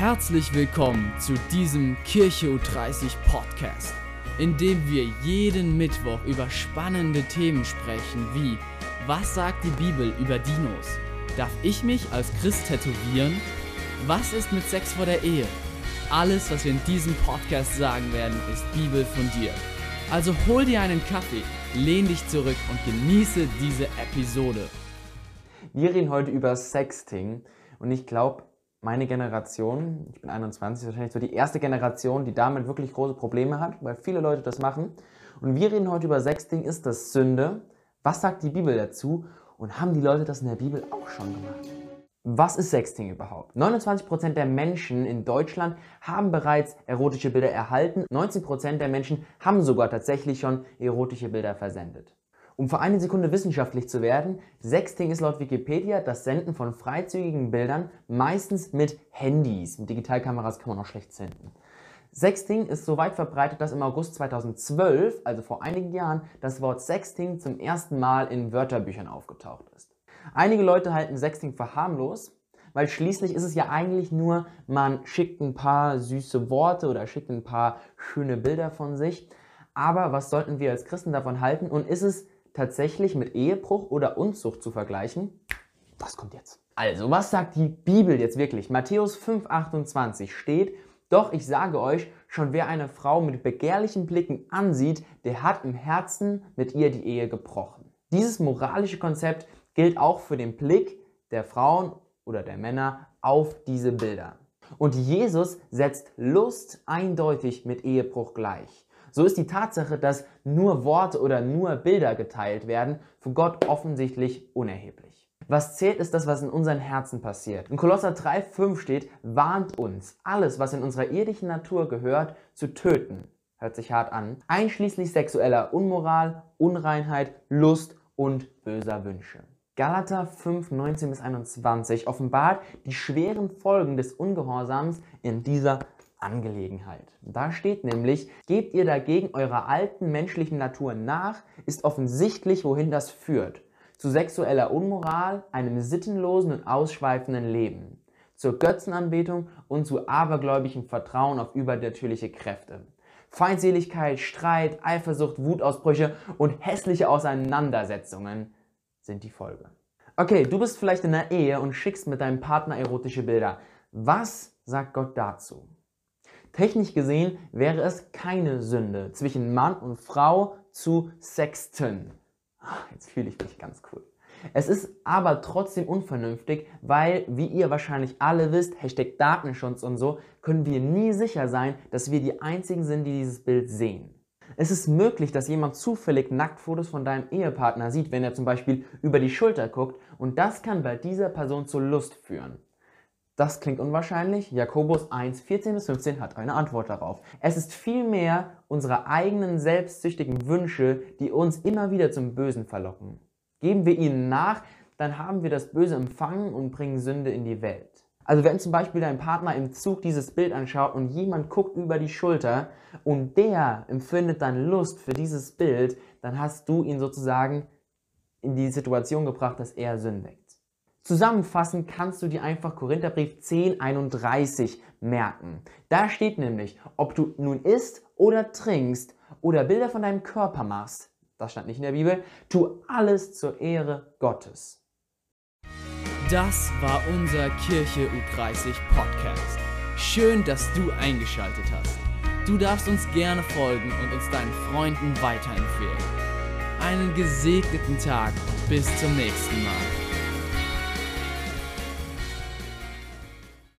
Herzlich willkommen zu diesem Kirche U30 Podcast, in dem wir jeden Mittwoch über spannende Themen sprechen wie Was sagt die Bibel über Dinos? Darf ich mich als Christ tätowieren? Was ist mit Sex vor der Ehe? Alles, was wir in diesem Podcast sagen werden, ist Bibel fundiert. Also hol dir einen Kaffee, lehn dich zurück und genieße diese Episode. Wir reden heute über Sexting und ich glaube, meine Generation, ich bin 21, wahrscheinlich so die erste Generation, die damit wirklich große Probleme hat, weil viele Leute das machen. Und wir reden heute über Sexting, ist das Sünde? Was sagt die Bibel dazu? Und haben die Leute das in der Bibel auch schon gemacht? Was ist Sexting überhaupt? 29% der Menschen in Deutschland haben bereits erotische Bilder erhalten. 19% der Menschen haben sogar tatsächlich schon erotische Bilder versendet. Um für eine Sekunde wissenschaftlich zu werden, Sexting ist laut Wikipedia das Senden von freizügigen Bildern, meistens mit Handys. Mit Digitalkameras kann man auch schlecht senden. Sexting ist so weit verbreitet, dass im August 2012, also vor einigen Jahren, das Wort Sexting zum ersten Mal in Wörterbüchern aufgetaucht ist. Einige Leute halten Sexting für harmlos, weil schließlich ist es ja eigentlich nur, man schickt ein paar süße Worte oder schickt ein paar schöne Bilder von sich. Aber was sollten wir als Christen davon halten? Und ist es tatsächlich mit Ehebruch oder Unzucht zu vergleichen? Das kommt jetzt. Also, was sagt die Bibel jetzt wirklich? Matthäus 5,28 steht, doch ich sage euch, schon wer eine Frau mit begehrlichen Blicken ansieht, der hat im Herzen mit ihr die Ehe gebrochen. Dieses moralische Konzept gilt auch für den Blick der Frauen oder der Männer auf diese Bilder. Und Jesus setzt Lust eindeutig mit Ehebruch gleich. So ist die Tatsache, dass nur Worte oder nur Bilder geteilt werden, für Gott offensichtlich unerheblich. Was zählt, ist das, was in unseren Herzen passiert. In Kolosser 3,5 steht, warnt uns, alles, was in unserer irdischen Natur gehört, zu töten. Hört sich hart an. Einschließlich sexueller Unmoral, Unreinheit, Lust und böser Wünsche. Galater 5, 19 bis 21 offenbart die schweren Folgen des Ungehorsams in dieser Angelegenheit. Da steht nämlich, gebt ihr dagegen eurer alten menschlichen Natur nach, ist offensichtlich, wohin das führt. Zu sexueller Unmoral, einem sittenlosen und ausschweifenden Leben. Zur Götzenanbetung und zu abergläubigem Vertrauen auf übernatürliche Kräfte. Feindseligkeit, Streit, Eifersucht, Wutausbrüche und hässliche Auseinandersetzungen sind die Folge. Okay, du bist vielleicht in der Ehe und schickst mit deinem Partner erotische Bilder. Was sagt Gott dazu? Technisch gesehen wäre es keine Sünde, zwischen Mann und Frau zu sexten. Jetzt fühle ich mich ganz cool. Es ist aber trotzdem unvernünftig, weil, wie ihr wahrscheinlich alle wisst, Hashtag Datenschutz und so, können wir nie sicher sein, dass wir die Einzigen sind, die dieses Bild sehen. Es ist möglich, dass jemand zufällig Nacktfotos von deinem Ehepartner sieht, wenn er zum Beispiel über die Schulter guckt und das kann bei dieser Person zur Lust führen. Das klingt unwahrscheinlich. Jakobus 1, 14 bis 15 hat eine Antwort darauf. Es ist vielmehr unsere eigenen selbstsüchtigen Wünsche, die uns immer wieder zum Bösen verlocken. Geben wir ihnen nach, dann haben wir das Böse empfangen und bringen Sünde in die Welt. Also wenn zum Beispiel dein Partner im Zug dieses Bild anschaut und jemand guckt über die Schulter und der empfindet dann Lust für dieses Bild, dann hast du ihn sozusagen in die Situation gebracht, dass er sündigt. Zusammenfassend kannst du dir einfach Korintherbrief 10,31 merken. Da steht nämlich, ob du nun isst oder trinkst oder Bilder von deinem Körper machst, das stand nicht in der Bibel, tu alles zur Ehre Gottes. Das war unser Kirche U30 Podcast. Schön, dass du eingeschaltet hast. Du darfst uns gerne folgen und uns deinen Freunden weiterempfehlen. Einen gesegneten Tag. Bis zum nächsten Mal.